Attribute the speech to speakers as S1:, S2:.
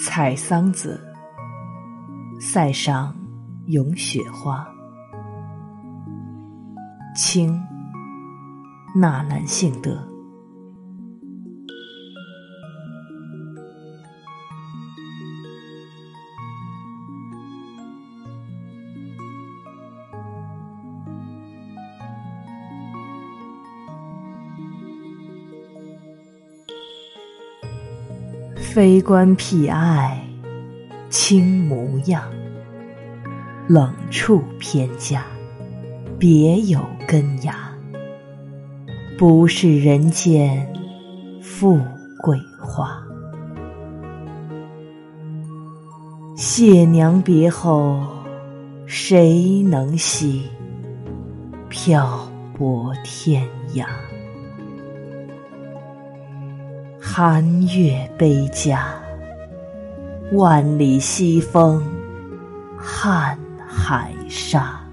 S1: 采桑子，塞上咏雪花。清，纳兰性德。非关僻爱，轻模样。冷处偏家，别有根芽。不是人间富贵花。谢娘别后，谁能惜？漂泊天涯。寒月悲家，万里西风，瀚海沙。